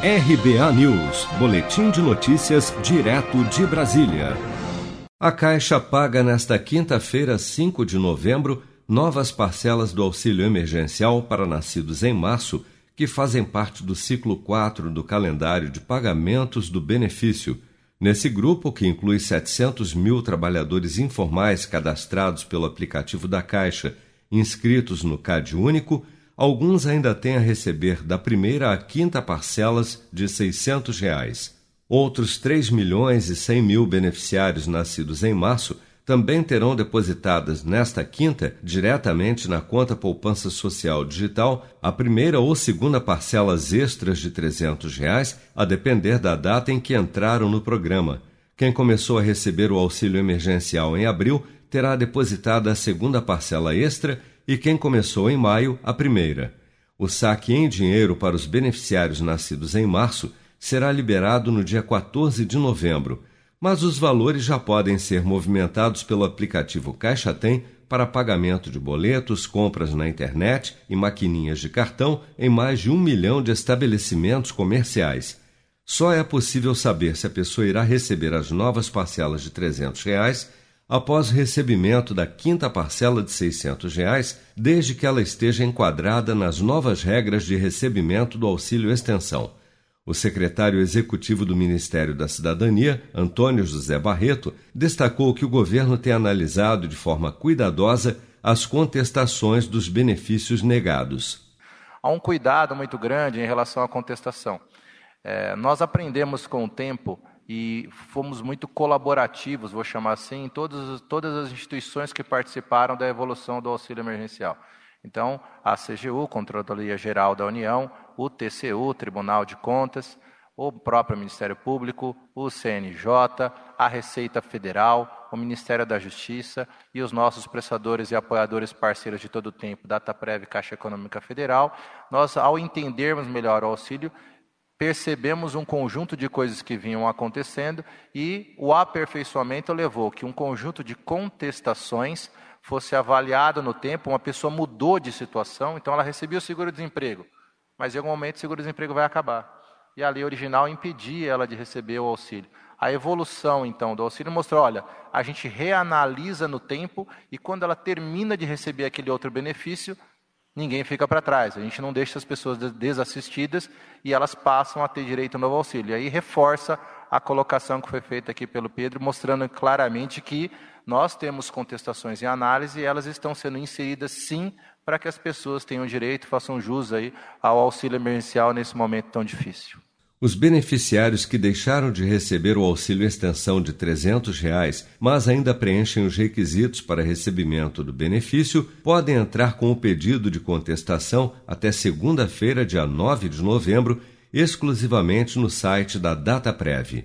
RBA News, Boletim de Notícias, direto de Brasília. A Caixa paga nesta quinta-feira, 5 de novembro, novas parcelas do auxílio emergencial para nascidos em março, que fazem parte do ciclo 4 do calendário de pagamentos do benefício. Nesse grupo, que inclui 700 mil trabalhadores informais cadastrados pelo aplicativo da Caixa, inscritos no CAD Único, alguns ainda têm a receber da primeira à quinta parcelas de 600 reais. Outros 3 milhões e 100 mil beneficiários nascidos em março também terão depositadas nesta quinta, diretamente na conta poupança social digital, a primeira ou segunda parcelas extras de 300 reais, a depender da data em que entraram no programa. Quem começou a receber o auxílio emergencial em abril terá depositada a segunda parcela extra e quem começou em maio, a primeira. O saque em dinheiro para os beneficiários nascidos em março será liberado no dia 14 de novembro mas os valores já podem ser movimentados pelo aplicativo Caixa Tem para pagamento de boletos, compras na internet e maquininhas de cartão em mais de um milhão de estabelecimentos comerciais. Só é possível saber se a pessoa irá receber as novas parcelas de 300 reais após recebimento da quinta parcela de 600 reais, desde que ela esteja enquadrada nas novas regras de recebimento do auxílio extensão. O secretário executivo do Ministério da Cidadania, Antônio José Barreto, destacou que o governo tem analisado de forma cuidadosa as contestações dos benefícios negados. Há um cuidado muito grande em relação à contestação. É, nós aprendemos com o tempo e fomos muito colaborativos, vou chamar assim, em todas, todas as instituições que participaram da evolução do auxílio emergencial. Então, a CGU, Controladoria Geral da União, o TCU, Tribunal de Contas, o próprio Ministério Público, o CNJ, a Receita Federal, o Ministério da Justiça e os nossos prestadores e apoiadores parceiros de todo o tempo, DataPrev e Caixa Econômica Federal, nós, ao entendermos melhor o auxílio, percebemos um conjunto de coisas que vinham acontecendo e o aperfeiçoamento levou que um conjunto de contestações fosse avaliado no tempo, uma pessoa mudou de situação, então ela recebia o seguro-desemprego mas em algum momento o seguro-desemprego vai acabar. E a lei original impedia ela de receber o auxílio. A evolução, então, do auxílio mostrou: olha, a gente reanalisa no tempo e quando ela termina de receber aquele outro benefício, ninguém fica para trás. A gente não deixa as pessoas desassistidas e elas passam a ter direito ao novo auxílio. E aí reforça a colocação que foi feita aqui pelo Pedro, mostrando claramente que nós temos contestações em análise e elas estão sendo inseridas sim para que as pessoas tenham direito, façam jus aí ao auxílio emergencial nesse momento tão difícil. Os beneficiários que deixaram de receber o auxílio extensão de 300 reais, mas ainda preenchem os requisitos para recebimento do benefício, podem entrar com o pedido de contestação até segunda-feira, dia 9 de novembro, exclusivamente no site da DataPrev.